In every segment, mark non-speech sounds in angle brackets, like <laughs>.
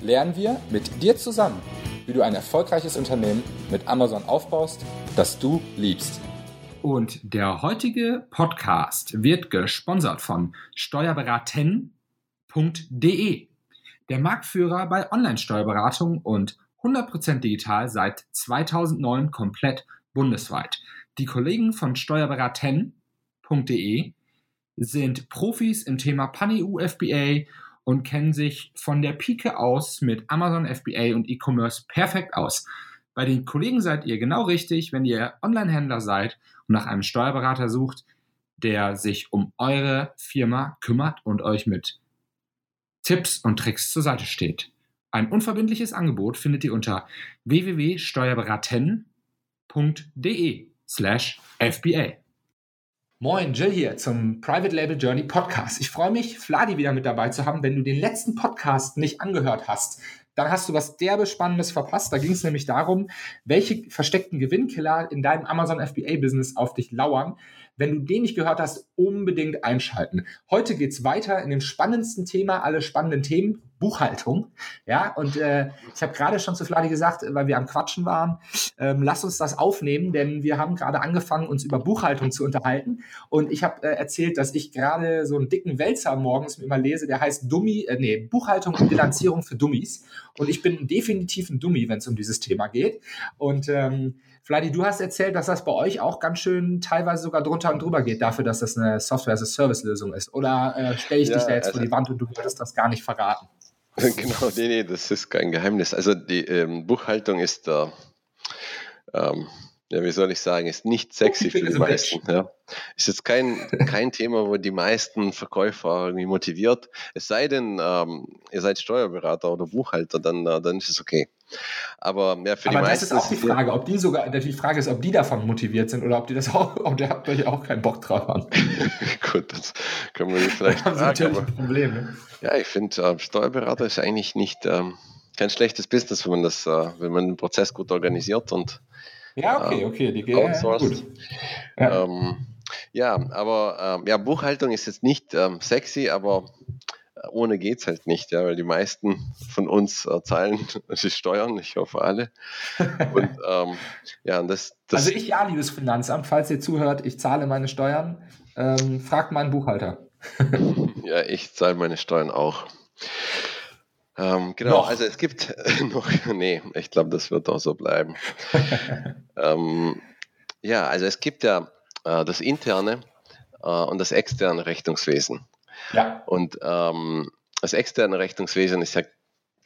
lernen wir mit dir zusammen, wie du ein erfolgreiches Unternehmen mit Amazon aufbaust, das du liebst. Und der heutige Podcast wird gesponsert von steuerberaten.de, der Marktführer bei Online-Steuerberatung und 100% digital seit 2009 komplett bundesweit. Die Kollegen von steuerberaten.de sind Profis im Thema Pan-EU FBA und kennen sich von der Pike aus mit Amazon FBA und E-Commerce perfekt aus. Bei den Kollegen seid ihr genau richtig, wenn ihr Online-Händler seid und nach einem Steuerberater sucht, der sich um eure Firma kümmert und euch mit Tipps und Tricks zur Seite steht. Ein unverbindliches Angebot findet ihr unter www.steuerberaten.de slash FBA. Moin, Jill hier zum Private Label Journey Podcast. Ich freue mich, Fladi wieder mit dabei zu haben. Wenn du den letzten Podcast nicht angehört hast, dann hast du was derbe Spannendes verpasst. Da ging es nämlich darum, welche versteckten Gewinnkiller in deinem Amazon FBA-Business auf dich lauern. Wenn du den nicht gehört hast, unbedingt einschalten. Heute geht's weiter in dem spannendsten Thema, alle spannenden Themen, Buchhaltung. Ja, und äh, ich habe gerade schon zu Fladi gesagt, weil wir am Quatschen waren, ähm, lass uns das aufnehmen, denn wir haben gerade angefangen, uns über Buchhaltung zu unterhalten. Und ich habe äh, erzählt, dass ich gerade so einen dicken Wälzer morgens immer lese, der heißt Dummy, äh, nee, Buchhaltung und Bilanzierung für Dummies. Und ich bin definitiv ein Dummy, wenn es um dieses Thema geht. Und ähm, Vladi, du hast erzählt, dass das bei euch auch ganz schön teilweise sogar drunter und drüber geht, dafür, dass das eine Software-as-a-Service-Lösung ist. Oder äh, stelle ich ja, dich da jetzt also, vor die Wand und du würdest das gar nicht verraten? <laughs> Genau, nee, nee, das ist kein Geheimnis. Also die ähm, Buchhaltung ist da, ähm, ja, wie soll ich sagen, ist nicht sexy für die meisten. Ja. Ist jetzt kein, kein Thema, wo die meisten Verkäufer irgendwie motiviert. Es sei denn, ähm, ihr seid Steuerberater oder Buchhalter, dann, äh, dann ist es okay. Aber ja, für Aber die meisten. Das ist auch die Frage, ob die sogar, die Frage ist, ob die davon motiviert sind oder ob die das auch, ob der habt euch auch keinen Bock drauf haben. <laughs> Gut, das können wir vielleicht haben fragen. ein Problem. Ne? Ja, ich finde, äh, Steuerberater ist eigentlich nicht ähm, kein schlechtes Business, wenn man das, äh, wenn man den Prozess gut organisiert und ja, okay, okay, die gehen gut. Ja. Ähm, ja, aber ähm, ja, Buchhaltung ist jetzt nicht ähm, sexy, aber äh, ohne geht es halt nicht, ja, weil die meisten von uns äh, zahlen <laughs> die Steuern, ich hoffe alle. Und <laughs> ähm, ja, das, das, Also ich ja, liebes Finanzamt, falls ihr zuhört, ich zahle meine Steuern, ähm, fragt meinen Buchhalter. <laughs> ja, ich zahle meine Steuern auch. Ähm, genau, noch. also es gibt <laughs> noch, nee, ich glaube, das wird auch so bleiben. <laughs> ähm, ja, also es gibt ja äh, das interne äh, und das externe Rechnungswesen. Ja. Und ähm, das externe Rechnungswesen ist ja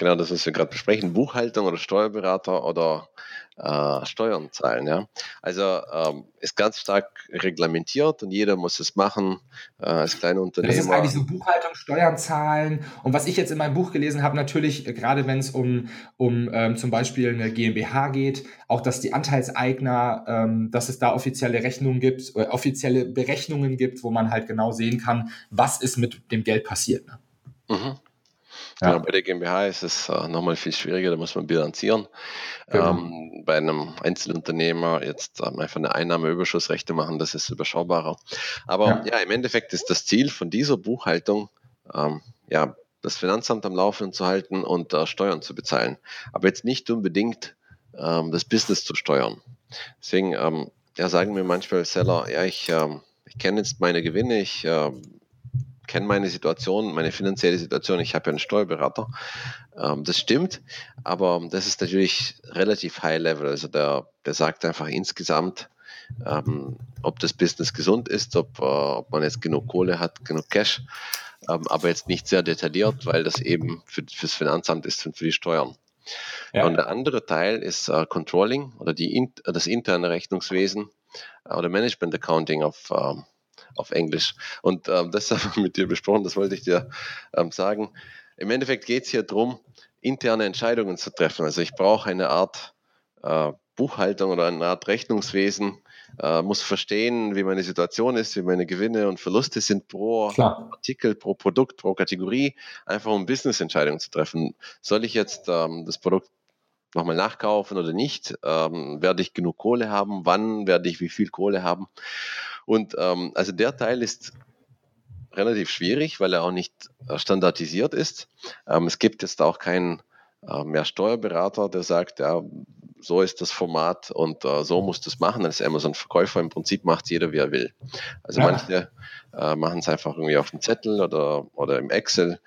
genau das, was wir gerade besprechen, Buchhaltung oder Steuerberater oder äh, Steuern zahlen. Ja? Also ähm, ist ganz stark reglementiert und jeder muss es machen äh, als kleine Unternehmer. Das ist eigentlich so Buchhaltung, Steuern zahlen und was ich jetzt in meinem Buch gelesen habe, natürlich äh, gerade wenn es um, um ähm, zum Beispiel eine GmbH geht, auch dass die Anteilseigner, ähm, dass es da offizielle Rechnungen gibt, äh, offizielle Berechnungen gibt, wo man halt genau sehen kann, was ist mit dem Geld passiert. Ne? Mhm. Ja. Genau, bei der GmbH ist es äh, nochmal viel schwieriger, da muss man bilanzieren. Genau. Ähm, bei einem Einzelunternehmer jetzt ähm, einfach eine Einnahmeüberschussrechte machen, das ist überschaubarer. Aber ja. ja. im Endeffekt ist das Ziel von dieser Buchhaltung, ähm, ja, das Finanzamt am Laufen zu halten und äh, Steuern zu bezahlen. Aber jetzt nicht unbedingt ähm, das Business zu steuern. Deswegen ähm, ja, sagen mir manchmal Seller, ja, ich, ähm, ich kenne jetzt meine Gewinne, ich kenne meine Situation, meine finanzielle Situation. Ich habe ja einen Steuerberater. Ähm, das stimmt, aber das ist natürlich relativ high level. Also der, der sagt einfach insgesamt, ähm, ob das Business gesund ist, ob, äh, ob man jetzt genug Kohle hat, genug Cash, ähm, aber jetzt nicht sehr detailliert, weil das eben für, fürs Finanzamt ist und für die Steuern. Ja. Und der andere Teil ist äh, Controlling oder die, das interne Rechnungswesen äh, oder Management Accounting auf, ähm, auf Englisch. Und ähm, das <laughs> haben wir mit dir besprochen, das wollte ich dir ähm, sagen. im Endeffekt geht es hier darum, interne Entscheidungen zu treffen. Also ich brauche eine Art äh, Buchhaltung oder eine Art Rechnungswesen, äh, muss verstehen, wie meine Situation ist, wie meine Gewinne und Verluste sind pro Klar. Artikel, pro Produkt, pro Kategorie, einfach um Business-Entscheidungen zu treffen. Soll ich jetzt ähm, das Produkt nochmal nachkaufen oder nicht? Ähm, werde ich genug Kohle haben? Wann werde ich wie viel Kohle haben? Und ähm, also der Teil ist relativ schwierig, weil er auch nicht äh, standardisiert ist. Ähm, es gibt jetzt auch keinen äh, mehr Steuerberater, der sagt, ja, so ist das Format und äh, so muss das machen. Als Amazon-Verkäufer im Prinzip macht jeder, wie er will. Also ja. manche äh, machen es einfach irgendwie auf dem Zettel oder, oder im Excel.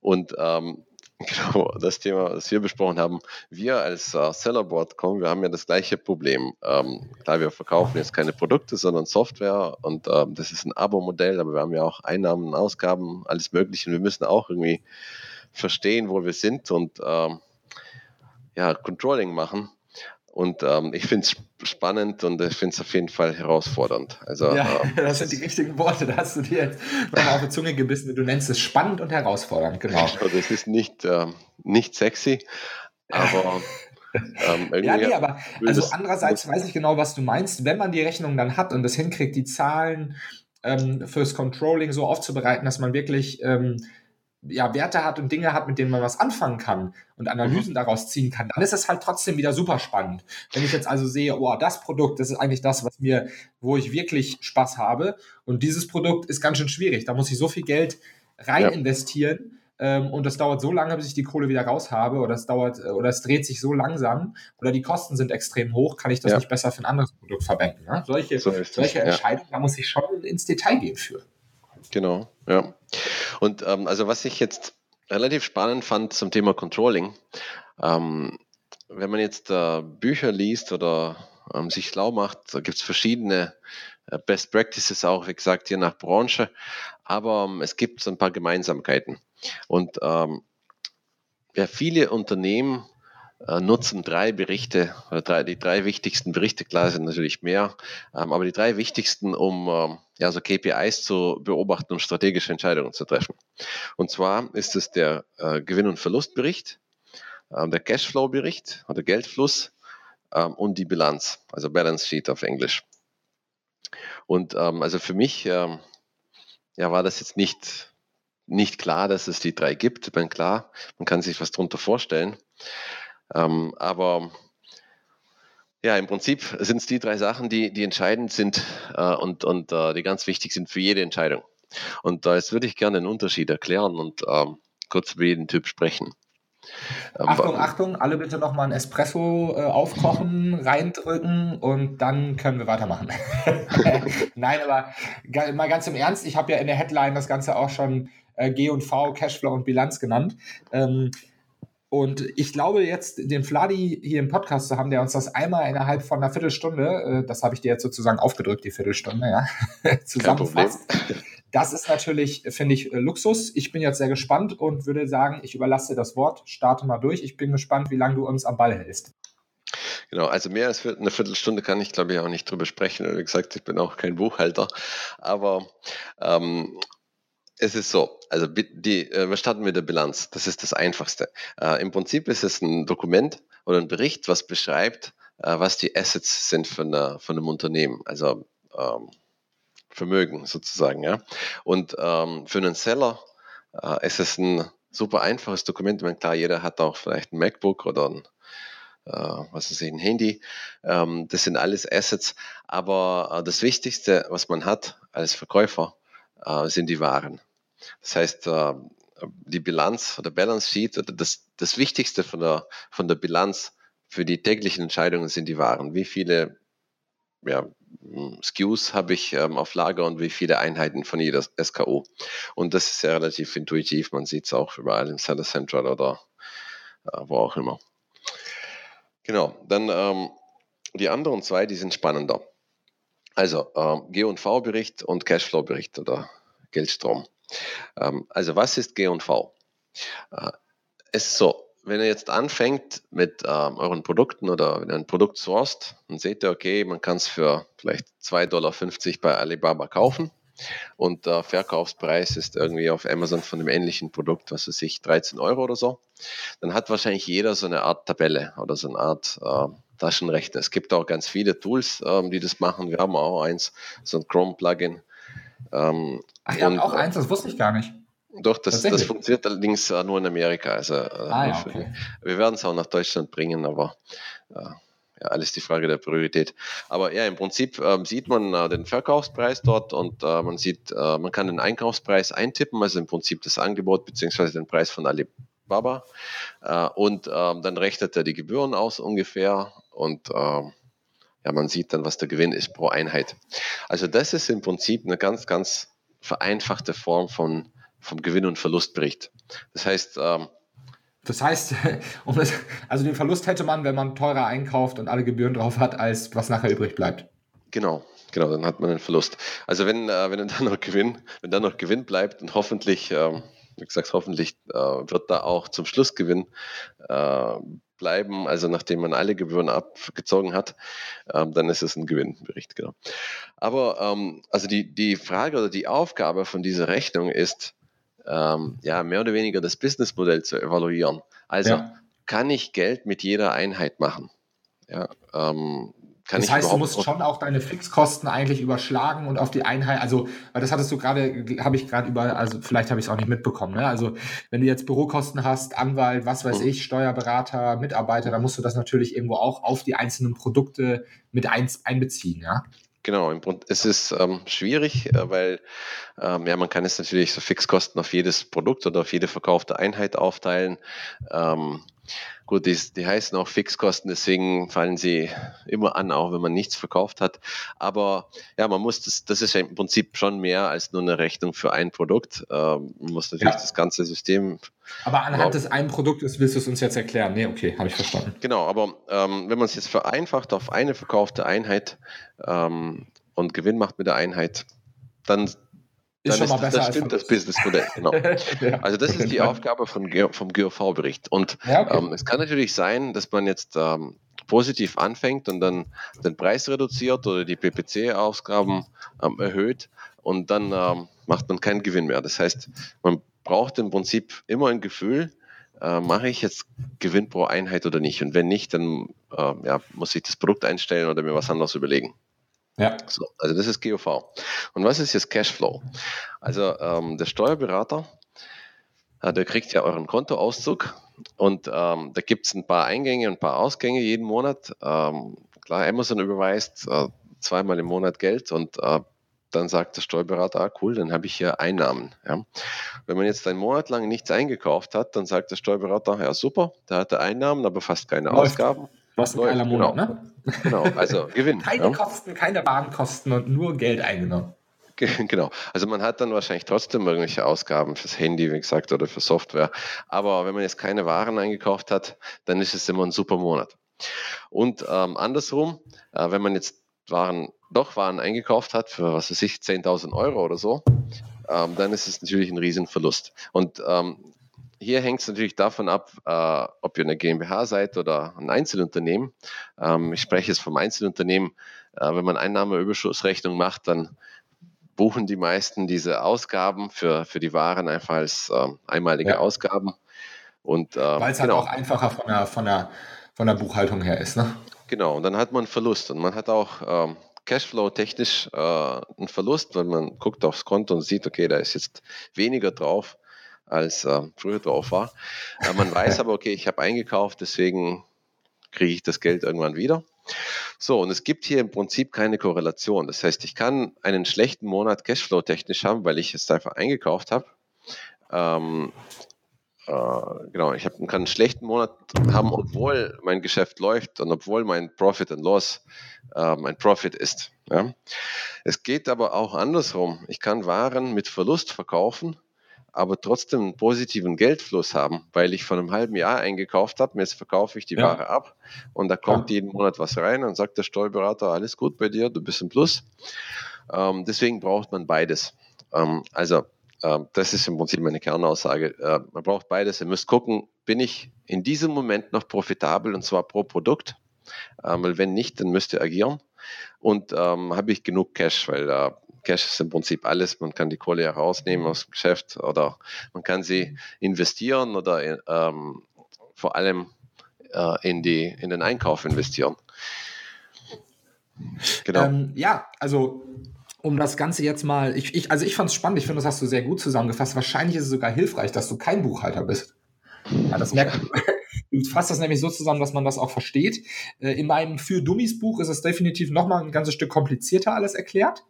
Und ähm, genau das Thema, das wir besprochen haben, wir als äh, Sellerboard.com, wir haben ja das gleiche Problem. Ähm, klar, wir verkaufen jetzt keine Produkte, sondern Software und ähm, das ist ein Abo-Modell, aber wir haben ja auch Einnahmen, Ausgaben, alles Mögliche. Und wir müssen auch irgendwie verstehen, wo wir sind und ähm, ja, Controlling machen. Und ähm, ich finde es spannend und ich finde es auf jeden Fall herausfordernd. Also, ja, ähm, <laughs> das sind die richtigen Worte. Da hast du dir jetzt nochmal auf die Zunge gebissen. Du nennst es spannend und herausfordernd, genau. Also es ist nicht, ähm, nicht sexy, aber. Ähm, <laughs> ja, nee, aber also andererseits weiß ich genau, was du meinst. Wenn man die Rechnung dann hat und es hinkriegt, die Zahlen ähm, fürs Controlling so aufzubereiten, dass man wirklich ähm, ja, Werte hat und Dinge hat, mit denen man was anfangen kann und Analysen mhm. daraus ziehen kann, dann ist es halt trotzdem wieder super spannend. Wenn ich jetzt also sehe, oh, das Produkt, das ist eigentlich das, was mir, wo ich wirklich Spaß habe und dieses Produkt ist ganz schön schwierig. Da muss ich so viel Geld rein ja. investieren ähm, und das dauert so lange, bis ich die Kohle wieder raus habe oder es dauert äh, oder es dreht sich so langsam oder die Kosten sind extrem hoch, kann ich das ja. nicht besser für ein anderes Produkt verwenden. Ne? Solche, so solche Entscheidungen, da muss ich schon ins Detail gehen für. Genau, ja. Und ähm, also was ich jetzt relativ spannend fand zum Thema Controlling, ähm, wenn man jetzt äh, Bücher liest oder ähm, sich schlau macht, da gibt es verschiedene äh, Best Practices auch, wie gesagt, je nach Branche, aber ähm, es gibt so ein paar Gemeinsamkeiten. Und ähm, ja, viele Unternehmen nutzen drei Berichte, oder drei, die drei wichtigsten Berichte, klar sind natürlich mehr, ähm, aber die drei wichtigsten, um ähm, ja, so KPIs zu beobachten und strategische Entscheidungen zu treffen. Und zwar ist es der äh, Gewinn- und Verlustbericht, äh, der Cashflow-Bericht oder Geldfluss ähm, und die Bilanz, also Balance Sheet auf Englisch. Und ähm, also für mich ähm, ja, war das jetzt nicht, nicht klar, dass es die drei gibt. Ich bin klar, man kann sich was darunter vorstellen. Ähm, aber ja, im Prinzip sind es die drei Sachen, die, die entscheidend sind äh, und, und äh, die ganz wichtig sind für jede Entscheidung. Und da jetzt würde ich gerne den Unterschied erklären und ähm, kurz über jeden Typ sprechen. Ähm, Achtung, Achtung, alle bitte nochmal ein Espresso äh, aufkochen, reindrücken und dann können wir weitermachen. <laughs> Nein, aber mal ganz im Ernst, ich habe ja in der Headline das Ganze auch schon äh, G und V, Cashflow und Bilanz genannt. Ähm, und ich glaube jetzt, den Fladi hier im Podcast zu haben, der uns das einmal innerhalb von einer Viertelstunde, äh, das habe ich dir jetzt sozusagen aufgedrückt, die Viertelstunde, ja, <laughs> zusammenfasst. Das ist natürlich, finde ich, äh, Luxus. Ich bin jetzt sehr gespannt und würde sagen, ich überlasse das Wort, starte mal durch. Ich bin gespannt, wie lange du uns am Ball hältst. Genau, also mehr als eine Viertelstunde kann ich, glaube ich, auch nicht drüber sprechen. Wie gesagt, ich bin auch kein Buchhalter. Aber ähm, es ist so, also die, äh, wir starten mit der Bilanz. Das ist das Einfachste. Äh, Im Prinzip ist es ein Dokument oder ein Bericht, was beschreibt, äh, was die Assets sind von, einer, von einem Unternehmen. Also ähm, Vermögen sozusagen. Ja? Und ähm, für einen Seller äh, ist es ein super einfaches Dokument. Ich meine, klar, jeder hat auch vielleicht ein MacBook oder ein Uh, was ist ein Handy. Ähm, das sind alles Assets. Aber uh, das Wichtigste, was man hat als Verkäufer, sind die Waren. Das heißt, äh, die Bilanz oder Balance Sheet das, das Wichtigste von der, von der Bilanz für die täglichen Entscheidungen sind die Waren. Wie viele ja, SKUs habe ich ähm, auf Lager und wie viele Einheiten von jeder SKU. Und das ist ja relativ intuitiv. Man sieht es auch überall im Seller Central oder äh, wo auch immer. Genau, dann ähm, die anderen zwei, die sind spannender. Also ähm, G&V-Bericht und Cashflow-Bericht oder Geldstrom. Ähm, also was ist G&V? Äh, es ist so, wenn ihr jetzt anfängt mit ähm, euren Produkten oder wenn ihr ein Produkt sourced, dann seht ihr, okay, man kann es für vielleicht 2,50 Dollar bei Alibaba kaufen. und der Verkaufspreis ist irgendwie auf Amazon von einem ähnlichen Produkt, was weiß ich, 13 Euro oder so, dann hat wahrscheinlich jeder so eine Art Tabelle oder so eine Art äh, Taschenrechner. Es gibt auch ganz viele Tools, ähm, die das machen. Wir haben auch eins, so ein Chrome-Plugin. Ähm, Ach, ihr habt auch eins, das wusste ich gar nicht. Doch, das, das funktioniert allerdings äh, nur in Amerika. Also, äh, ah, ja, okay. Wir werden es auch nach Deutschland bringen, aber äh, ja, alles die Frage der Priorität. Aber ja, im Prinzip äh, sieht man äh, den Verkaufspreis dort und äh, man sieht, äh, man kann den Einkaufspreis eintippen, also im Prinzip das Angebot beziehungsweise den Preis von Alibaba. Äh, und ähm, dann rechnet er die Gebühren aus ungefähr und ähm, ja, man sieht dann, was der Gewinn ist pro Einheit. Also das ist im Prinzip eine ganz, ganz vereinfachte Form von, vom Gewinn- und Verlustbericht. Das heißt, ähm, das heißt, <laughs> um das, also den Verlust hätte man, wenn man teurer einkauft und alle Gebühren drauf hat, als was nachher übrig bleibt. Genau, genau, dann hat man einen Verlust. Also wenn, äh, wenn dann noch Gewinn, wenn dann noch Gewinn bleibt und hoffentlich, äh, wie gesagt, hoffentlich äh, wird da auch zum Schluss Gewinn äh, bleiben, also nachdem man alle Gebühren abgezogen hat, ähm, dann ist es ein Gewinnbericht, genau. Aber ähm, also die, die Frage oder die Aufgabe von dieser Rechnung ist, ähm, ja, mehr oder weniger das Businessmodell zu evaluieren. Also ja. kann ich Geld mit jeder Einheit machen? Ja, ähm, kann das heißt, du musst schon auch deine Fixkosten eigentlich überschlagen und auf die Einheit, also, weil das hattest du gerade, habe ich gerade über, also vielleicht habe ich es auch nicht mitbekommen, ne? Also, wenn du jetzt Bürokosten hast, Anwalt, was weiß mhm. ich, Steuerberater, Mitarbeiter, dann musst du das natürlich irgendwo auch auf die einzelnen Produkte mit ein, einbeziehen, ja? Genau, im Grunde es ist ähm, schwierig, äh, weil ähm, ja, man kann es natürlich so Fixkosten auf jedes Produkt oder auf jede verkaufte Einheit aufteilen. Ähm, Gut, die, die heißen auch Fixkosten, deswegen fallen sie immer an, auch wenn man nichts verkauft hat. Aber ja, man muss das, das ist ja im Prinzip schon mehr als nur eine Rechnung für ein Produkt. Ähm, man muss natürlich ja. das ganze System. Aber anhand genau. des einen Produktes willst du es uns jetzt erklären? Nee, okay, habe ich verstanden. Genau, aber ähm, wenn man es jetzt vereinfacht auf eine verkaufte Einheit ähm, und Gewinn macht mit der Einheit, dann ist schon mal besser. Das stimmt, das Businessmodell, genau. <laughs> ja, also das ist die Aufgabe von, vom GOV-Bericht. Und ja, okay. ähm, es kann natürlich sein, dass man jetzt ähm, positiv anfängt und dann den Preis reduziert oder die PPC-Ausgaben ähm, erhöht und dann ähm, macht man keinen Gewinn mehr. Das heißt, man braucht im Prinzip immer ein Gefühl, äh, mache ich jetzt Gewinn pro Einheit oder nicht? Und wenn nicht, dann äh, ja, muss ich das Produkt einstellen oder mir was anderes überlegen. Ja. So, also das ist GOV. Und was ist jetzt Cashflow? Also ähm, der Steuerberater, äh, der kriegt ja euren Kontoauszug und ähm, da gibt es ein paar Eingänge und ein paar Ausgänge jeden Monat. Ähm, klar, Amazon überweist äh, zweimal im Monat Geld und äh, dann sagt der Steuerberater, ah, cool, dann habe ich hier Einnahmen. Ja. Wenn man jetzt einen Monat lang nichts eingekauft hat, dann sagt der Steuerberater, ja super, der hatte Einnahmen, aber fast keine Läuft. Ausgaben. Was ein geiler Monat, genau. ne? Genau, also Gewinn. <laughs> keine ja. Kosten, keine Warenkosten und nur Geld eingenommen. <laughs> Genau. Also man hat dann wahrscheinlich trotzdem irgendwelche Ausgaben fürs Handy, wie gesagt, oder für Software. Aber wenn man jetzt keine Waren eingekauft hat, dann ist es immer ein super Monat. Und ähm, andersrum, äh, wenn man jetzt Waren, doch Waren eingekauft hat für, was weiß ich, 10.000 Euro oder so, ähm, dann ist es natürlich ein Riesenverlust. Und ähm, hier hängt es natürlich davon ab, äh, ob ihr eine GmbH seid oder ein Einzelunternehmen. Ähm, ich spreche jetzt vom Einzelunternehmen. Äh, wenn man Einnahmeüberschussrechnung macht, dann buchen die meisten diese Ausgaben für, für die Waren einfach als äh, einmalige ja. Ausgaben. Und, äh, Weil es halt genau. auch einfacher von der, von, der, von der Buchhaltung her ist. Ne? Genau, und dann hat man Verlust. Und man hat auch ähm, Cashflow-technisch äh, einen Verlust, weil man guckt aufs Konto und sieht, okay, da ist jetzt weniger drauf als äh, früher drauf war. Äh, man weiß <laughs> aber, okay, ich habe eingekauft, deswegen kriege ich das Geld irgendwann wieder. So, und es gibt hier im Prinzip keine Korrelation. Das heißt, ich kann einen schlechten Monat Cashflow technisch haben, weil ich es einfach eingekauft habe. Ähm, äh, genau, ich hab, kann einen schlechten Monat haben, obwohl mein Geschäft läuft und obwohl mein Profit and Loss äh, mein Profit ist. Ja. Es geht aber auch andersrum. Ich kann Waren mit Verlust verkaufen aber trotzdem einen positiven Geldfluss haben, weil ich von einem halben Jahr eingekauft habe, jetzt verkaufe ich die ja. Ware ab und da kommt ja. jeden Monat was rein und sagt der Steuerberater, alles gut bei dir, du bist im Plus. Ähm, deswegen braucht man beides. Ähm, also ähm, das ist im Prinzip meine Kernaussage. Äh, man braucht beides. Ihr müsst gucken, bin ich in diesem Moment noch profitabel und zwar pro Produkt? Ähm, weil wenn nicht, dann müsst ihr agieren. Und ähm, habe ich genug Cash, weil äh, Cash ist im Prinzip alles. Man kann die Kohle herausnehmen aus dem Geschäft oder man kann sie investieren oder ähm, vor allem äh, in, die, in den Einkauf investieren. Genau. Ähm, ja, also um das Ganze jetzt mal, ich, ich, also ich fand es spannend, ich finde, das hast du sehr gut zusammengefasst. Wahrscheinlich ist es sogar hilfreich, dass du kein Buchhalter bist. Ja, das merkt Du fasst das nämlich so zusammen, dass man das auch versteht. Äh, in meinem Für Dummies Buch ist es definitiv nochmal ein ganzes Stück komplizierter alles erklärt.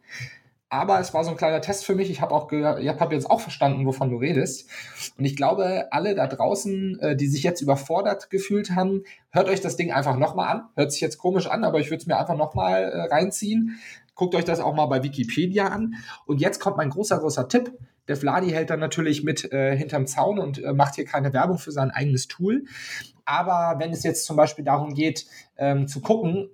Aber es war so ein kleiner Test für mich. Ich habe auch ich habe jetzt auch verstanden, wovon du redest. Und ich glaube, alle da draußen, äh, die sich jetzt überfordert gefühlt haben, hört euch das Ding einfach nochmal an. Hört sich jetzt komisch an, aber ich würde es mir einfach nochmal äh, reinziehen. Guckt euch das auch mal bei Wikipedia an. Und jetzt kommt mein großer, großer Tipp. Der Vladi hält dann natürlich mit äh, hinterm Zaun und äh, macht hier keine Werbung für sein eigenes Tool. Aber wenn es jetzt zum Beispiel darum geht, ähm, zu gucken,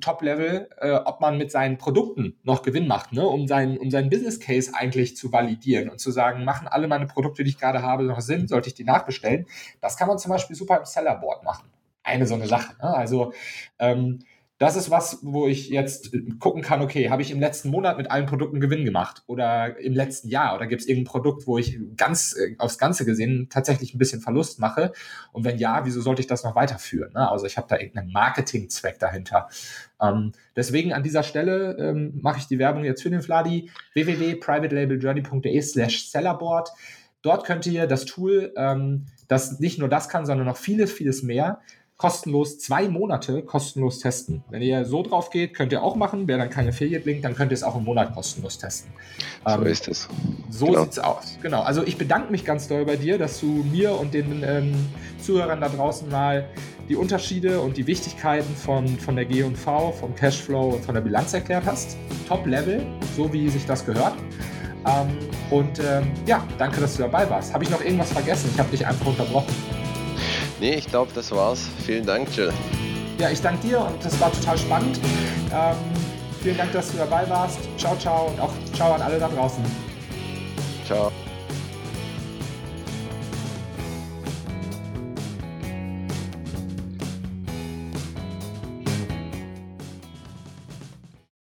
Top-Level, äh, ob man mit seinen Produkten noch Gewinn macht, ne? um, seinen, um seinen Business Case eigentlich zu validieren und zu sagen, machen alle meine Produkte, die ich gerade habe, noch Sinn, sollte ich die nachbestellen? Das kann man zum Beispiel super im Sellerboard machen. Eine so eine Sache. Ne? Also ähm, das ist was, wo ich jetzt gucken kann, okay, habe ich im letzten Monat mit allen Produkten Gewinn gemacht oder im letzten Jahr oder gibt es irgendein Produkt, wo ich ganz äh, aufs Ganze gesehen tatsächlich ein bisschen Verlust mache und wenn ja, wieso sollte ich das noch weiterführen? Ne? Also ich habe da irgendeinen Marketingzweck dahinter. Ähm, deswegen an dieser Stelle ähm, mache ich die Werbung jetzt für den Fladi www.privatelabeljourney.de slash sellerboard. Dort könnt ihr das Tool, ähm, das nicht nur das kann, sondern noch vieles, vieles mehr kostenlos zwei Monate kostenlos testen. Wenn ihr so drauf geht, könnt ihr auch machen. Wer dann kein Affiliate-Link, dann könnt ihr es auch im Monat kostenlos testen. So ähm, ist es. So genau. es aus. Genau. Also ich bedanke mich ganz doll bei dir, dass du mir und den ähm, Zuhörern da draußen mal die Unterschiede und die Wichtigkeiten von, von der G&V, vom Cashflow und von der Bilanz erklärt hast. Top-Level, so wie sich das gehört. Ähm, und ähm, ja, danke, dass du dabei warst. Habe ich noch irgendwas vergessen? Ich habe dich einfach unterbrochen. Nee, ich glaube, das war's. Vielen Dank, Jill. Ja, ich danke dir und das war total spannend. Ähm, vielen Dank, dass du dabei warst. Ciao, ciao und auch ciao an alle da draußen. Ciao.